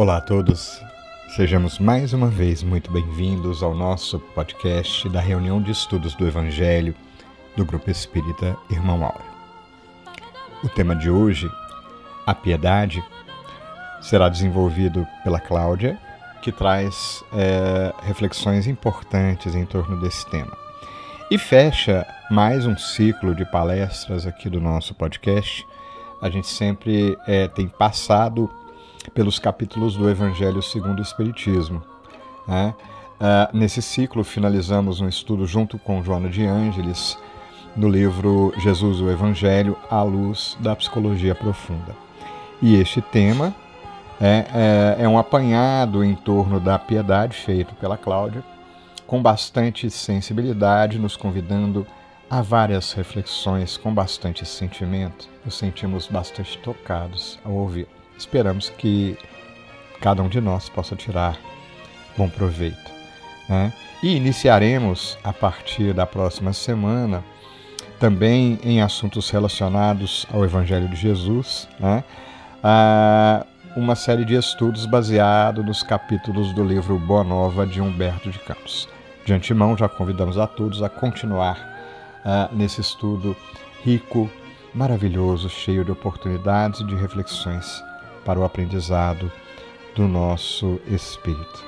Olá a todos, sejamos mais uma vez muito bem-vindos ao nosso podcast da reunião de estudos do Evangelho do Grupo Espírita Irmão Áureo. O tema de hoje, a piedade, será desenvolvido pela Cláudia, que traz é, reflexões importantes em torno desse tema. E fecha mais um ciclo de palestras aqui do nosso podcast. A gente sempre é, tem passado pelos capítulos do Evangelho segundo o Espiritismo. Né? Uh, nesse ciclo, finalizamos um estudo junto com Joana de Ângeles no livro Jesus o Evangelho à luz da psicologia profunda. E este tema é, é, é um apanhado em torno da piedade feito pela Cláudia, com bastante sensibilidade, nos convidando a várias reflexões com bastante sentimento. Nos sentimos bastante tocados ao ouvir. Esperamos que cada um de nós possa tirar bom proveito. Né? E iniciaremos a partir da próxima semana também em assuntos relacionados ao Evangelho de Jesus, né? uma série de estudos baseado nos capítulos do livro Boa Nova de Humberto de Campos. De antemão, já convidamos a todos a continuar uh, nesse estudo rico, maravilhoso, cheio de oportunidades e de reflexões para o aprendizado do nosso espírito.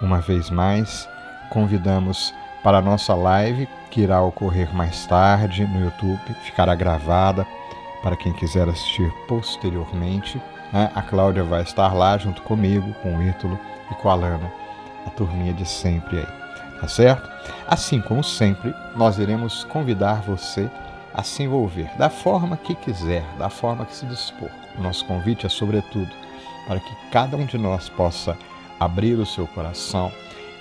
Uma vez mais, convidamos para a nossa live, que irá ocorrer mais tarde no YouTube, ficará gravada para quem quiser assistir posteriormente. Né? A Cláudia vai estar lá junto comigo, com o Ítalo e com a Lana, a turminha de sempre aí, tá certo? Assim como sempre, nós iremos convidar você a se envolver da forma que quiser, da forma que se dispor. Nosso convite é, sobretudo, para que cada um de nós possa abrir o seu coração,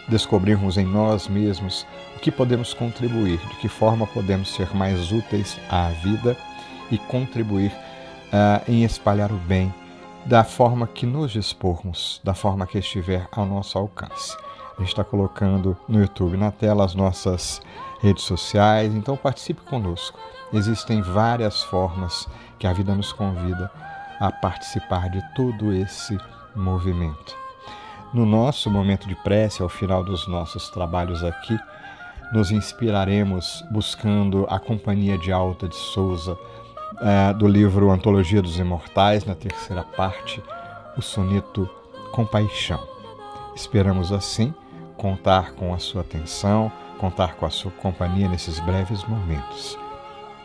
descobrirmos em nós mesmos o que podemos contribuir, de que forma podemos ser mais úteis à vida e contribuir uh, em espalhar o bem da forma que nos dispormos, da forma que estiver ao nosso alcance. A gente está colocando no YouTube na tela as nossas redes sociais, então participe conosco. Existem várias formas que a vida nos convida a participar de todo esse movimento. No nosso momento de prece, ao final dos nossos trabalhos aqui, nos inspiraremos buscando a companhia de Alta de Souza, é, do livro Antologia dos Imortais, na terceira parte, o soneto Compaixão. Esperamos assim contar com a sua atenção, contar com a sua companhia nesses breves momentos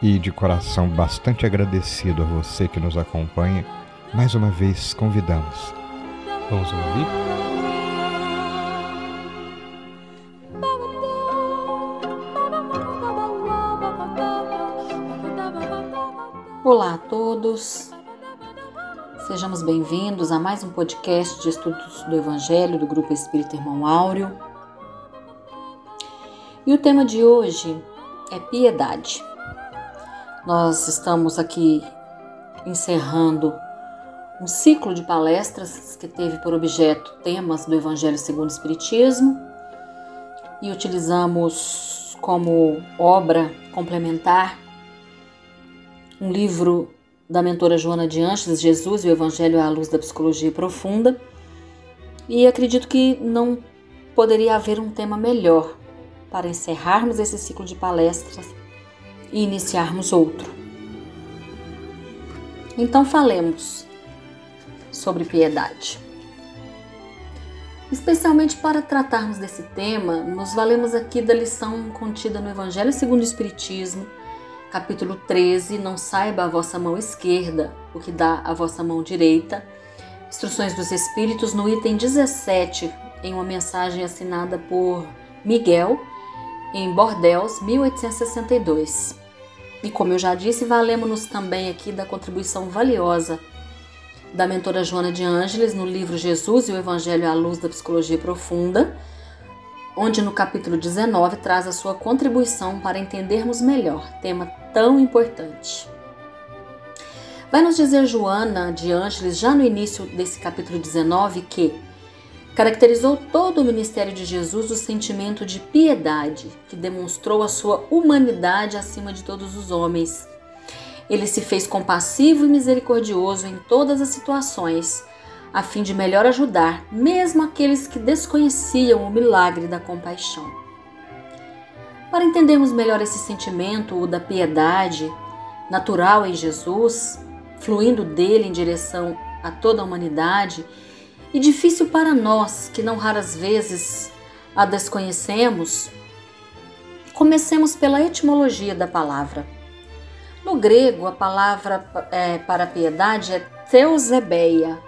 e de coração bastante agradecido a você que nos acompanha, mais uma vez convidamos. Vamos ouvir? Olá a todos, sejamos bem-vindos a mais um podcast de estudos do Evangelho do Grupo Espírita Irmão Áureo. E o tema de hoje é piedade. Nós estamos aqui encerrando um ciclo de palestras que teve por objeto temas do Evangelho segundo o Espiritismo e utilizamos como obra complementar um livro da mentora Joana de Anches, Jesus e o Evangelho à luz da psicologia profunda. E acredito que não poderia haver um tema melhor para encerrarmos esse ciclo de palestras e iniciarmos outro. Então falemos sobre piedade. Especialmente para tratarmos desse tema, nos valemos aqui da lição contida no Evangelho segundo o Espiritismo, capítulo 13, não saiba a vossa mão esquerda o que dá a vossa mão direita. Instruções dos Espíritos no item 17, em uma mensagem assinada por Miguel, em Bordeaux, 1862. E como eu já disse, valemos-nos também aqui da contribuição valiosa da mentora Joana de Ângeles no livro Jesus e o Evangelho à Luz da Psicologia Profunda, onde no capítulo 19 traz a sua contribuição para entendermos melhor tema tão importante. Vai nos dizer Joana de Ângeles, já no início desse capítulo 19, que Caracterizou todo o ministério de Jesus o sentimento de piedade, que demonstrou a sua humanidade acima de todos os homens. Ele se fez compassivo e misericordioso em todas as situações, a fim de melhor ajudar mesmo aqueles que desconheciam o milagre da compaixão. Para entendermos melhor esse sentimento, o da piedade, natural em Jesus, fluindo dele em direção a toda a humanidade, e difícil para nós que não raras vezes a desconhecemos, comecemos pela etimologia da palavra. No grego, a palavra é, para piedade é teusebeia,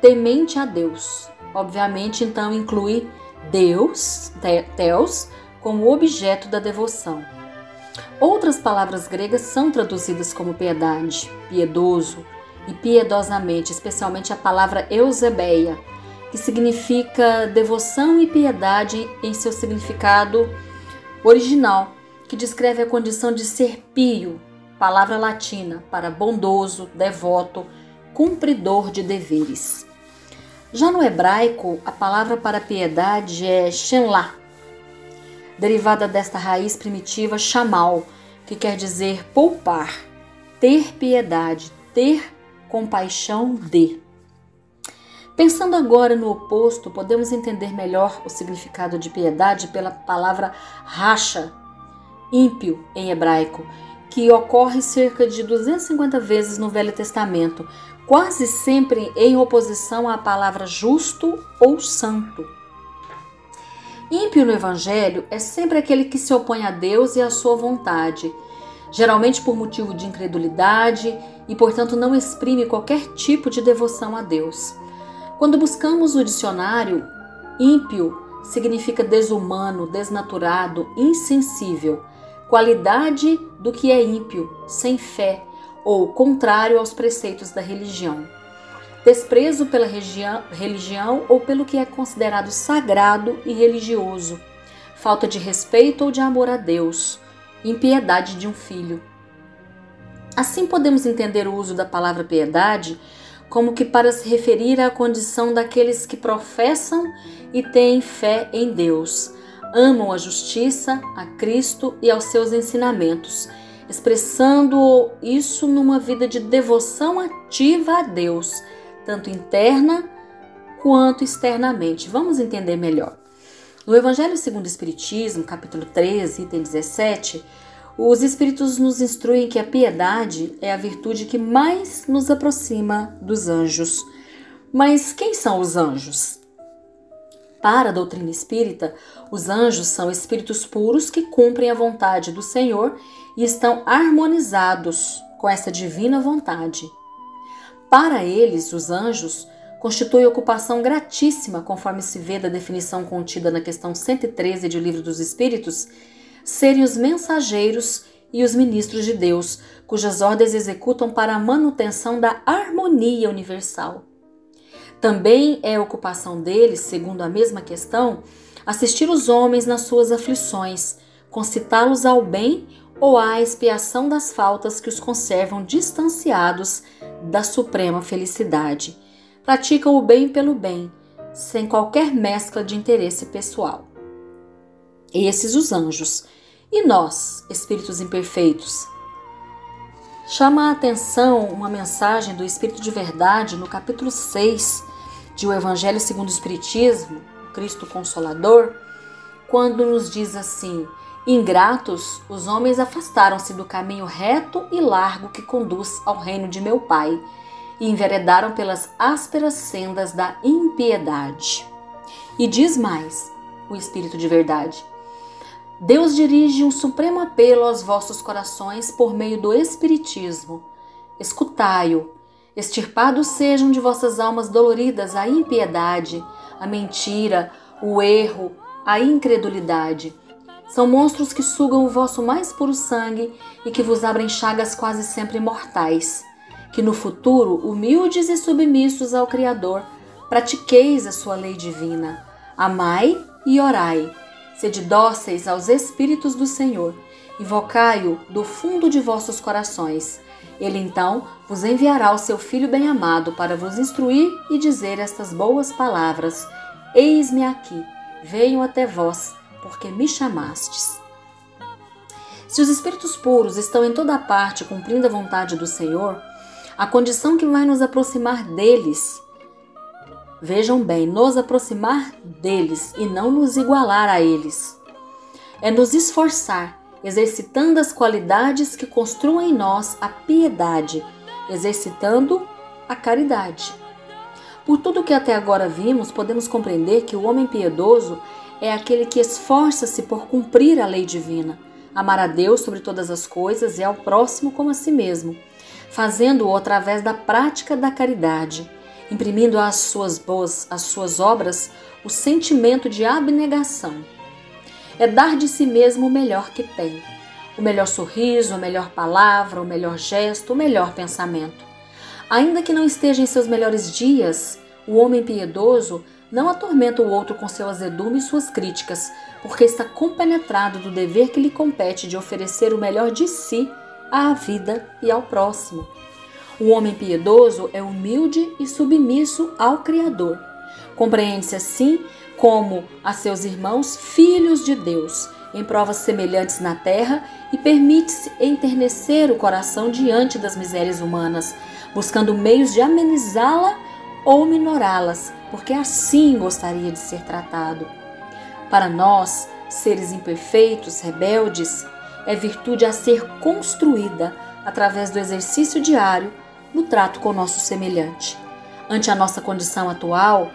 temente a Deus. Obviamente, então, inclui Deus, Teos, como objeto da devoção. Outras palavras gregas são traduzidas como piedade, piedoso e piedosamente, especialmente a palavra eusebeia, que significa devoção e piedade em seu significado original, que descreve a condição de ser pio, palavra latina para bondoso, devoto, cumpridor de deveres. Já no hebraico, a palavra para piedade é shenlah, derivada desta raiz primitiva chamal, que quer dizer poupar, ter piedade, ter compaixão de. Pensando agora no oposto, podemos entender melhor o significado de piedade pela palavra racha, ímpio em hebraico, que ocorre cerca de 250 vezes no Velho Testamento, quase sempre em oposição à palavra justo ou santo. Ímpio no Evangelho é sempre aquele que se opõe a Deus e à sua vontade, geralmente por motivo de incredulidade e, portanto, não exprime qualquer tipo de devoção a Deus. Quando buscamos o dicionário, ímpio significa desumano, desnaturado, insensível, qualidade do que é ímpio, sem fé ou contrário aos preceitos da religião desprezo pela religião ou pelo que é considerado sagrado e religioso, falta de respeito ou de amor a Deus, impiedade de um filho. Assim podemos entender o uso da palavra piedade como que para se referir à condição daqueles que professam e têm fé em Deus, amam a justiça, a Cristo e aos seus ensinamentos, expressando isso numa vida de devoção ativa a Deus tanto interna quanto externamente. Vamos entender melhor. No Evangelho segundo o Espiritismo, capítulo 13, item 17, os Espíritos nos instruem que a piedade é a virtude que mais nos aproxima dos anjos. Mas quem são os anjos? Para a doutrina espírita, os anjos são espíritos puros que cumprem a vontade do Senhor e estão harmonizados com essa divina vontade. Para eles, os anjos, constitui ocupação gratíssima, conforme se vê da definição contida na questão 113 de Livro dos Espíritos, serem os mensageiros e os ministros de Deus, cujas ordens executam para a manutenção da harmonia universal. Também é ocupação deles, segundo a mesma questão, assistir os homens nas suas aflições, concitá-los ao bem ou à expiação das faltas que os conservam distanciados da suprema felicidade. Praticam o bem pelo bem, sem qualquer mescla de interesse pessoal. Esses os anjos. E nós, espíritos imperfeitos? Chama a atenção uma mensagem do Espírito de Verdade no capítulo 6 de O Evangelho segundo o Espiritismo, Cristo Consolador, quando nos diz assim: Ingratos, os homens afastaram-se do caminho reto e largo que conduz ao reino de meu Pai e enveredaram pelas ásperas sendas da impiedade. E diz mais o Espírito de Verdade: Deus dirige um supremo apelo aos vossos corações por meio do Espiritismo. Escutai-o. Extirpados sejam de vossas almas doloridas a impiedade, a mentira, o erro, a incredulidade são monstros que sugam o vosso mais puro sangue e que vos abrem chagas quase sempre mortais. Que no futuro, humildes e submissos ao Criador, pratiqueis a sua lei divina. Amai e orai. Sede dóceis aos Espíritos do Senhor. Invocai-o do fundo de vossos corações. Ele então vos enviará o seu Filho bem-amado para vos instruir e dizer estas boas palavras: Eis-me aqui, venho até vós porque me chamastes. Se os espíritos puros estão em toda parte cumprindo a vontade do Senhor, a condição que vai nos aproximar deles vejam bem, nos aproximar deles e não nos igualar a eles. É nos esforçar, exercitando as qualidades que construam em nós a piedade, exercitando a caridade. Por tudo que até agora vimos, podemos compreender que o homem piedoso é aquele que esforça-se por cumprir a lei divina, amar a Deus sobre todas as coisas e ao próximo como a si mesmo, fazendo-o através da prática da caridade, imprimindo às suas boas, às suas obras, o sentimento de abnegação. É dar de si mesmo o melhor que tem, o melhor sorriso, a melhor palavra, o melhor gesto, o melhor pensamento. Ainda que não esteja em seus melhores dias, o homem piedoso não atormenta o outro com seu azedume e suas críticas, porque está compenetrado do dever que lhe compete de oferecer o melhor de si à vida e ao próximo. O homem piedoso é humilde e submisso ao Criador. Compreende-se assim como a seus irmãos filhos de Deus, em provas semelhantes na terra, e permite-se enternecer o coração diante das misérias humanas, buscando meios de amenizá-la ou minorá-las, porque assim gostaria de ser tratado. Para nós, seres imperfeitos, rebeldes, é virtude a ser construída através do exercício diário no trato com o nosso semelhante. Ante a nossa condição atual,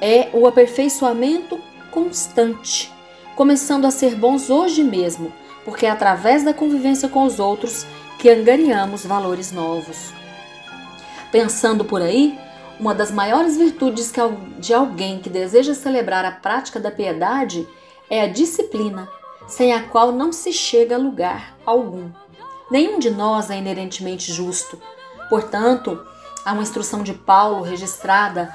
é o aperfeiçoamento constante, começando a ser bons hoje mesmo, porque é através da convivência com os outros que angariamos valores novos. Pensando por aí, uma das maiores virtudes de alguém que deseja celebrar a prática da piedade é a disciplina, sem a qual não se chega a lugar algum. Nenhum de nós é inerentemente justo. Portanto, há uma instrução de Paulo registrada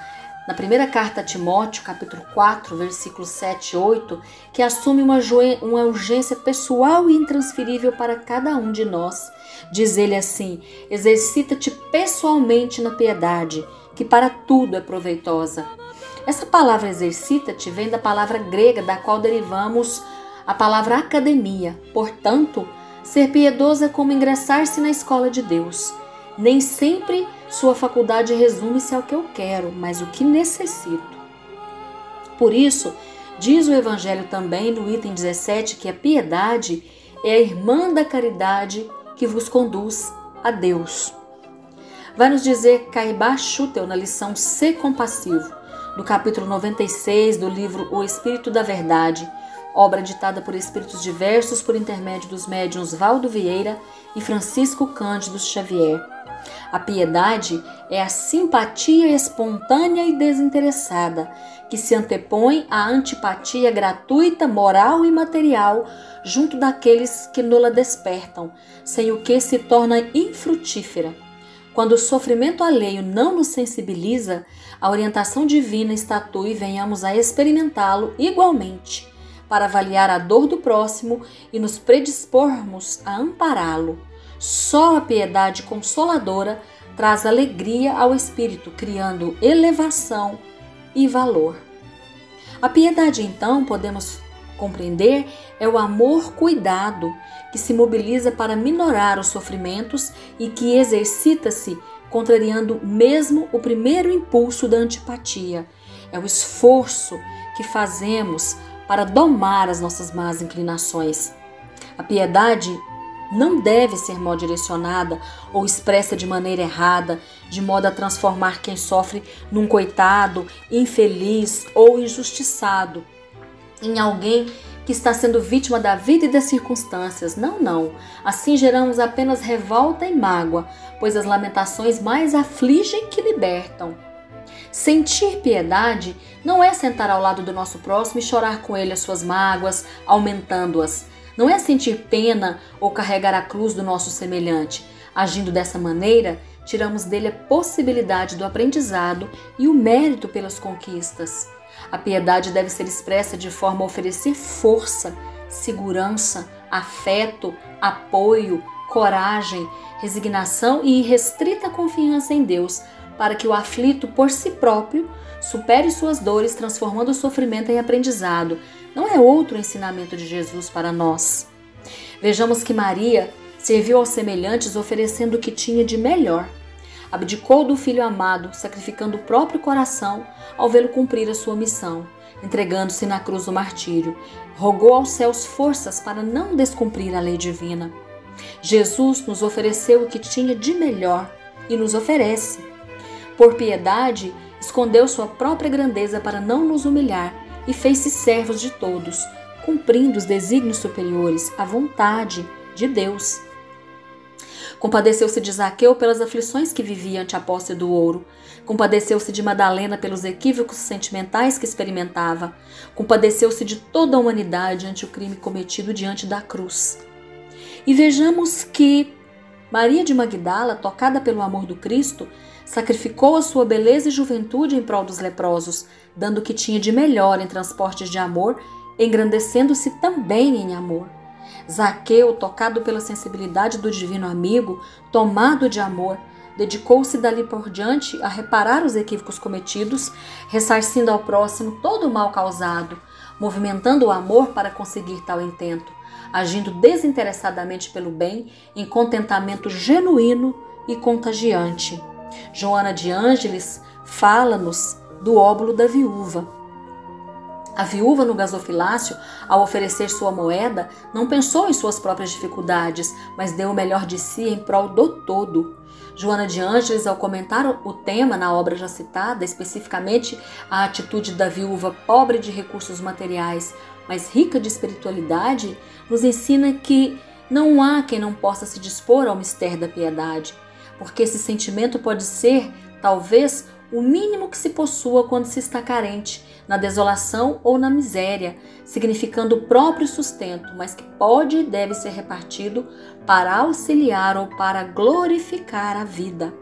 na primeira carta a Timóteo, capítulo 4, versículos 7 e 8, que assume uma, uma urgência pessoal e intransferível para cada um de nós. Diz ele assim: exercita-te pessoalmente na piedade, que para tudo é proveitosa. Essa palavra exercita-te vem da palavra grega da qual derivamos a palavra academia. Portanto, ser piedoso é como ingressar-se na escola de Deus. Nem sempre sua faculdade resume-se ao que eu quero, mas o que necessito. Por isso, diz o Evangelho também no item 17 que a piedade é a irmã da caridade que vos conduz a Deus. Vai nos dizer Caibá Schutel na lição Ser Compassivo, do capítulo 96 do livro O Espírito da Verdade, obra ditada por espíritos diversos por intermédio dos médiuns Valdo Vieira e Francisco Cândido Xavier. A piedade é a simpatia espontânea e desinteressada, que se antepõe à antipatia gratuita, moral e material junto daqueles que nula despertam, sem o que se torna infrutífera. Quando o sofrimento alheio não nos sensibiliza, a orientação divina estatue e venhamos a experimentá-lo igualmente, para avaliar a dor do próximo e nos predispormos a ampará-lo. Só a piedade consoladora traz alegria ao espírito, criando elevação e valor. A piedade, então, podemos compreender, é o amor cuidado que se mobiliza para minorar os sofrimentos e que exercita-se contrariando mesmo o primeiro impulso da antipatia. É o esforço que fazemos para domar as nossas más inclinações. A piedade não deve ser mal direcionada ou expressa de maneira errada, de modo a transformar quem sofre num coitado, infeliz ou injustiçado, em alguém que está sendo vítima da vida e das circunstâncias. Não, não. Assim geramos apenas revolta e mágoa, pois as lamentações mais afligem que libertam. Sentir piedade não é sentar ao lado do nosso próximo e chorar com ele as suas mágoas, aumentando-as. Não é sentir pena ou carregar a cruz do nosso semelhante. Agindo dessa maneira, tiramos dele a possibilidade do aprendizado e o mérito pelas conquistas. A piedade deve ser expressa de forma a oferecer força, segurança, afeto, apoio, coragem, resignação e irrestrita confiança em Deus, para que o aflito por si próprio supere suas dores, transformando o sofrimento em aprendizado, não é outro ensinamento de Jesus para nós. Vejamos que Maria serviu aos semelhantes oferecendo o que tinha de melhor. abdicou do filho amado, sacrificando o próprio coração ao vê-lo cumprir a sua missão, entregando-se na cruz do martírio. Rogou aos céus forças para não descumprir a lei divina. Jesus nos ofereceu o que tinha de melhor e nos oferece. Por piedade, escondeu sua própria grandeza para não nos humilhar e fez-se servos de todos, cumprindo os desígnios superiores, a vontade de Deus. Compadeceu-se de Zaqueu pelas aflições que vivia ante a posse do ouro. Compadeceu-se de Madalena pelos equívocos sentimentais que experimentava. Compadeceu-se de toda a humanidade ante o crime cometido diante da cruz. E vejamos que Maria de Magdala, tocada pelo amor do Cristo, sacrificou a sua beleza e juventude em prol dos leprosos, dando o que tinha de melhor em transportes de amor, engrandecendo-se também em amor. Zaqueu, tocado pela sensibilidade do divino amigo, tomado de amor, dedicou-se dali por diante a reparar os equívocos cometidos, ressarcindo ao próximo todo o mal causado, movimentando o amor para conseguir tal intento, agindo desinteressadamente pelo bem, em contentamento genuíno e contagiante. Joana de Ângeles fala-nos do óbolo da viúva a viúva no gasofilácio, ao oferecer sua moeda, não pensou em suas próprias dificuldades, mas deu o melhor de si em prol do todo. Joana de Ângeles, ao comentar o tema na obra já citada, especificamente a atitude da viúva pobre de recursos materiais, mas rica de espiritualidade, nos ensina que não há quem não possa se dispor ao mistério da piedade, porque esse sentimento pode ser, talvez, o mínimo que se possua quando se está carente, na desolação ou na miséria, significando o próprio sustento, mas que pode e deve ser repartido para auxiliar ou para glorificar a vida.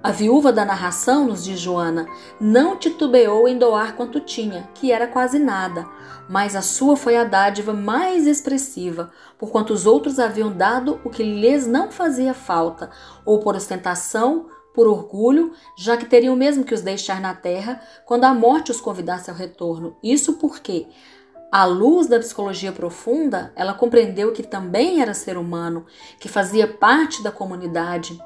A viúva da narração, nos diz Joana, não titubeou em doar quanto tinha, que era quase nada, mas a sua foi a dádiva mais expressiva, porquanto os outros haviam dado o que lhes não fazia falta, ou por ostentação, por orgulho, já que teriam mesmo que os deixar na terra quando a morte os convidasse ao retorno. Isso porque, à luz da psicologia profunda, ela compreendeu que também era ser humano, que fazia parte da comunidade,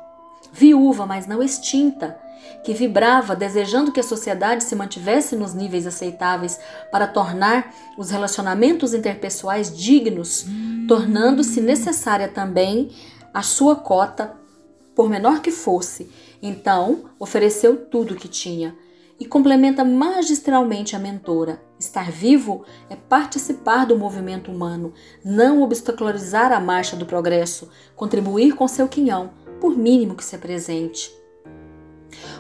viúva, mas não extinta, que vibrava desejando que a sociedade se mantivesse nos níveis aceitáveis para tornar os relacionamentos interpessoais dignos, tornando-se necessária também a sua cota, por menor que fosse, então, ofereceu tudo o que tinha e complementa magistralmente a mentora. Estar vivo é participar do movimento humano, não obstacularizar a marcha do progresso, contribuir com seu quinhão, por mínimo que se apresente.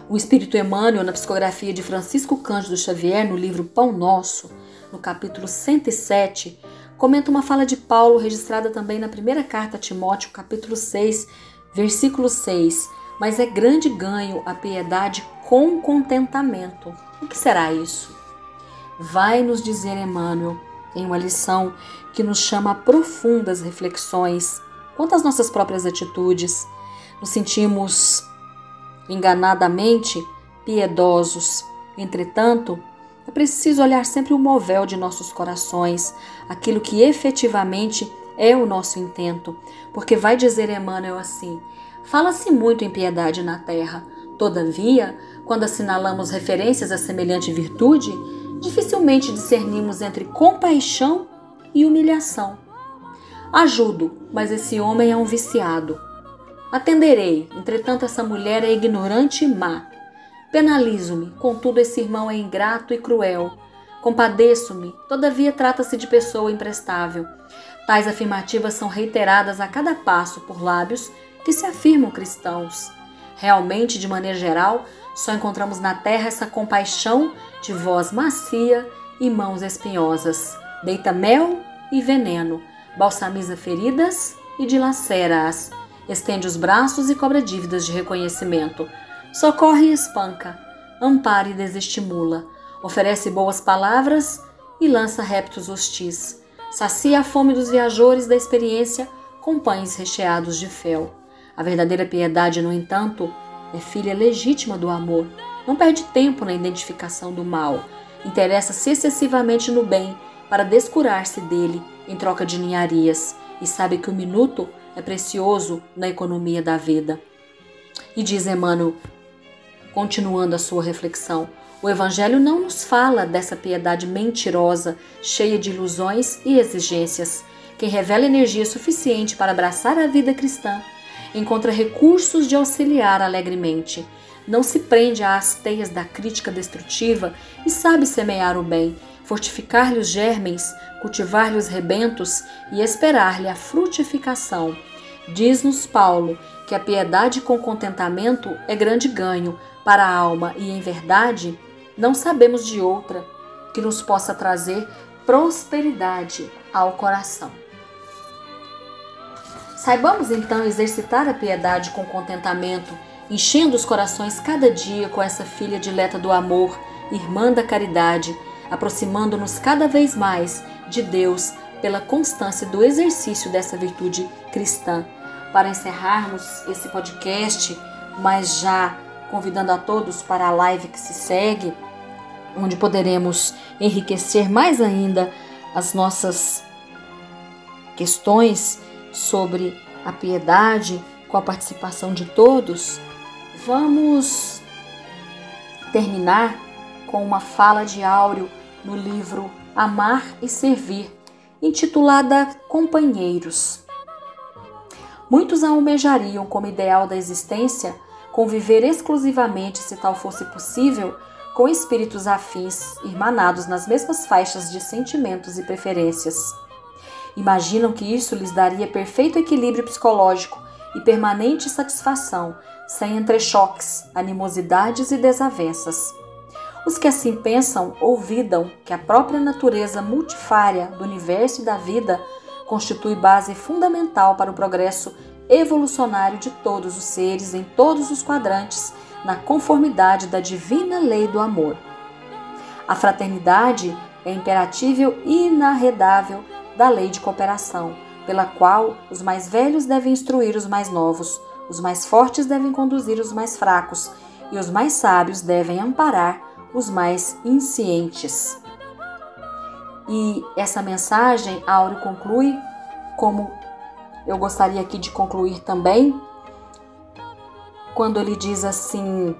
O Espírito Emmanuel, na psicografia de Francisco Cândido Xavier, no livro Pão Nosso, no capítulo 107, comenta uma fala de Paulo registrada também na primeira carta a Timóteo, capítulo 6, versículo 6 mas é grande ganho a piedade com contentamento. O que será isso? Vai nos dizer Emmanuel em uma lição que nos chama a profundas reflexões quanto às nossas próprias atitudes. Nos sentimos enganadamente piedosos. Entretanto, é preciso olhar sempre o movel de nossos corações, aquilo que efetivamente é o nosso intento, porque vai dizer Emmanuel assim: Fala-se muito em piedade na terra. Todavia, quando assinalamos referências a semelhante virtude, dificilmente discernimos entre compaixão e humilhação. Ajudo, mas esse homem é um viciado. Atenderei, entretanto, essa mulher é ignorante e má. Penalizo-me, contudo, esse irmão é ingrato e cruel. Compadeço-me, todavia trata-se de pessoa imprestável. Tais afirmativas são reiteradas a cada passo por lábios que se afirmam cristãos. Realmente, de maneira geral, só encontramos na terra essa compaixão de voz macia e mãos espinhosas. Deita mel e veneno, balsamiza feridas e dilacera-as, estende os braços e cobra dívidas de reconhecimento, socorre e espanca, ampara e desestimula, oferece boas palavras e lança réptos hostis, sacia a fome dos viajores da experiência com pães recheados de fel. A verdadeira piedade, no entanto, é filha legítima do amor. Não perde tempo na identificação do mal. Interessa-se excessivamente no bem para descurar-se dele em troca de ninharias e sabe que o minuto é precioso na economia da vida. E diz Emmanuel, continuando a sua reflexão, o Evangelho não nos fala dessa piedade mentirosa, cheia de ilusões e exigências. Quem revela energia suficiente para abraçar a vida cristã encontra recursos de auxiliar alegremente. Não se prende às teias da crítica destrutiva e sabe semear o bem, fortificar-lhe os germens, cultivar-lhe os rebentos e esperar-lhe a frutificação. Diz-nos Paulo que a piedade com contentamento é grande ganho para a alma e, em verdade, não sabemos de outra que nos possa trazer prosperidade ao coração. Saibamos então exercitar a piedade com contentamento, enchendo os corações cada dia com essa filha dileta do amor, irmã da caridade, aproximando-nos cada vez mais de Deus pela constância do exercício dessa virtude cristã. Para encerrarmos esse podcast, mas já convidando a todos para a live que se segue, onde poderemos enriquecer mais ainda as nossas questões sobre a piedade com a participação de todos, vamos terminar com uma fala de Áureo no livro Amar e Servir, intitulada Companheiros. Muitos almejariam como ideal da existência conviver exclusivamente, se tal fosse possível, com espíritos afins, irmanados nas mesmas faixas de sentimentos e preferências. Imaginam que isso lhes daria perfeito equilíbrio psicológico e permanente satisfação, sem entrechoques, animosidades e desavenças. Os que assim pensam ouvidam que a própria natureza multifária do universo e da vida constitui base fundamental para o progresso evolucionário de todos os seres em todos os quadrantes, na conformidade da divina lei do amor. A fraternidade é imperatível e inarredável da lei de cooperação, pela qual os mais velhos devem instruir os mais novos, os mais fortes devem conduzir os mais fracos e os mais sábios devem amparar os mais inscientes. E essa mensagem, Áureo conclui como eu gostaria aqui de concluir também, quando ele diz assim: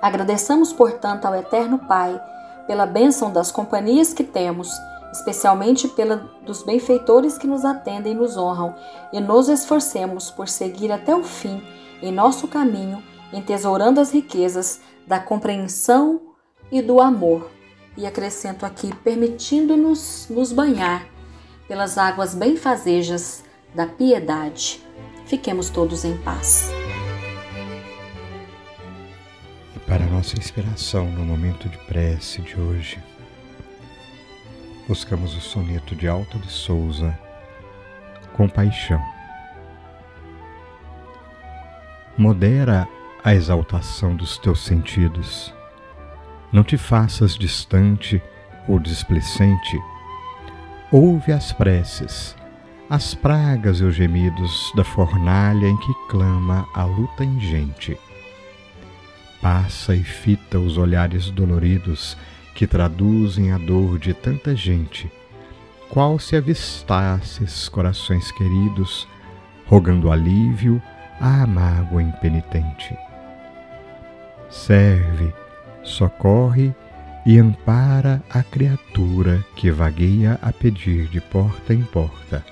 Agradeçamos, portanto, ao Eterno Pai pela bênção das companhias que temos, especialmente pela dos benfeitores que nos atendem e nos honram, e nos esforcemos por seguir até o fim em nosso caminho, entesourando as riquezas da compreensão e do amor. E acrescento aqui, permitindo-nos nos banhar pelas águas benfazejas da piedade. Fiquemos todos em paz. E para nossa inspiração no momento de prece de hoje, buscamos o soneto de Alta de Souza, Compaixão. Modera a exaltação dos teus sentidos. Não te faças distante ou displicente Ouve as preces, as pragas e os gemidos da fornalha em que clama a luta ingente. Passa e fita os olhares doloridos que traduzem a dor de tanta gente, qual se avistasses corações queridos, rogando alívio à mágoa impenitente. Serve, socorre e ampara a criatura que vagueia a pedir de porta em porta,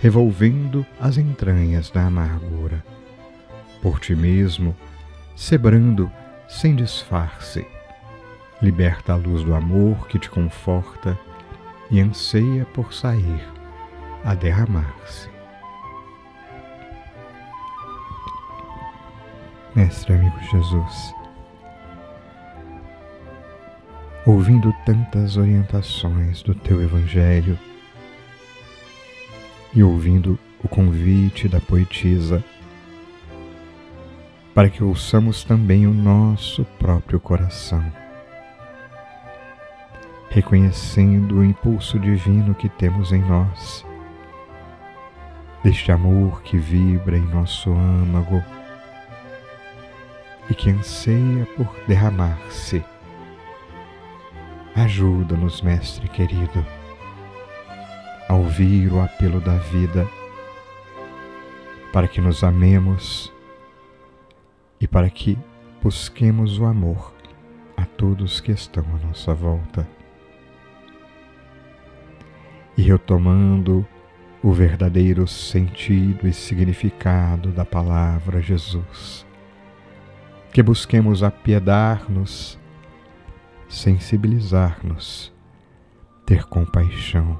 revolvendo as entranhas da amargura. Por ti mesmo, sebrando sem disfarce, liberta a luz do amor que te conforta e anseia por sair a derramar-se. Mestre amigo Jesus, ouvindo tantas orientações do teu Evangelho e ouvindo o convite da poetisa para que ouçamos também o nosso próprio coração, reconhecendo o impulso divino que temos em nós, deste amor que vibra em nosso âmago e que anseia por derramar-se Ajuda-nos, Mestre querido, a ouvir o apelo da vida para que nos amemos e para que busquemos o amor a todos que estão à nossa volta. E retomando o verdadeiro sentido e significado da palavra Jesus, que busquemos apiedar-nos, sensibilizar-nos, ter compaixão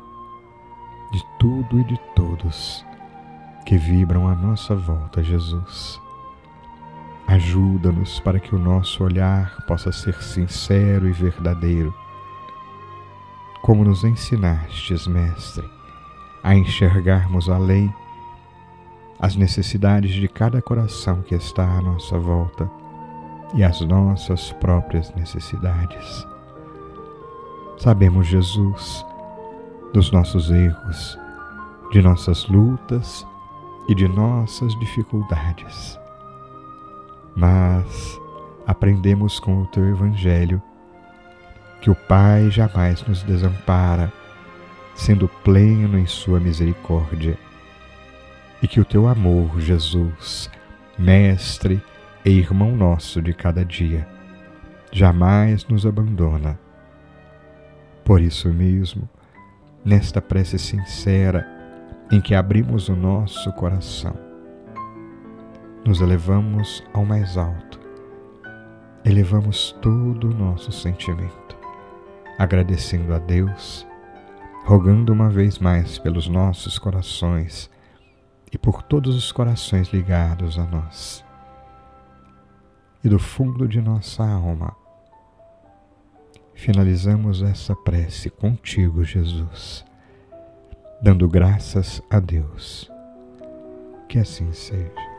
de tudo e de todos que vibram à nossa volta, Jesus. Ajuda-nos para que o nosso olhar possa ser sincero e verdadeiro, como nos ensinastes, Mestre, a enxergarmos além as necessidades de cada coração que está à nossa volta e as nossas próprias necessidades. Sabemos, Jesus, dos nossos erros, de nossas lutas e de nossas dificuldades. Mas aprendemos com o teu Evangelho que o Pai jamais nos desampara, sendo pleno em Sua misericórdia, e que o teu amor, Jesus, Mestre e irmão nosso de cada dia, jamais nos abandona. Por isso mesmo, nesta prece sincera em que abrimos o nosso coração, nos elevamos ao mais alto, elevamos todo o nosso sentimento, agradecendo a Deus, rogando uma vez mais pelos nossos corações e por todos os corações ligados a nós. E do fundo de nossa alma, finalizamos essa prece contigo, Jesus, dando graças a Deus. Que assim seja.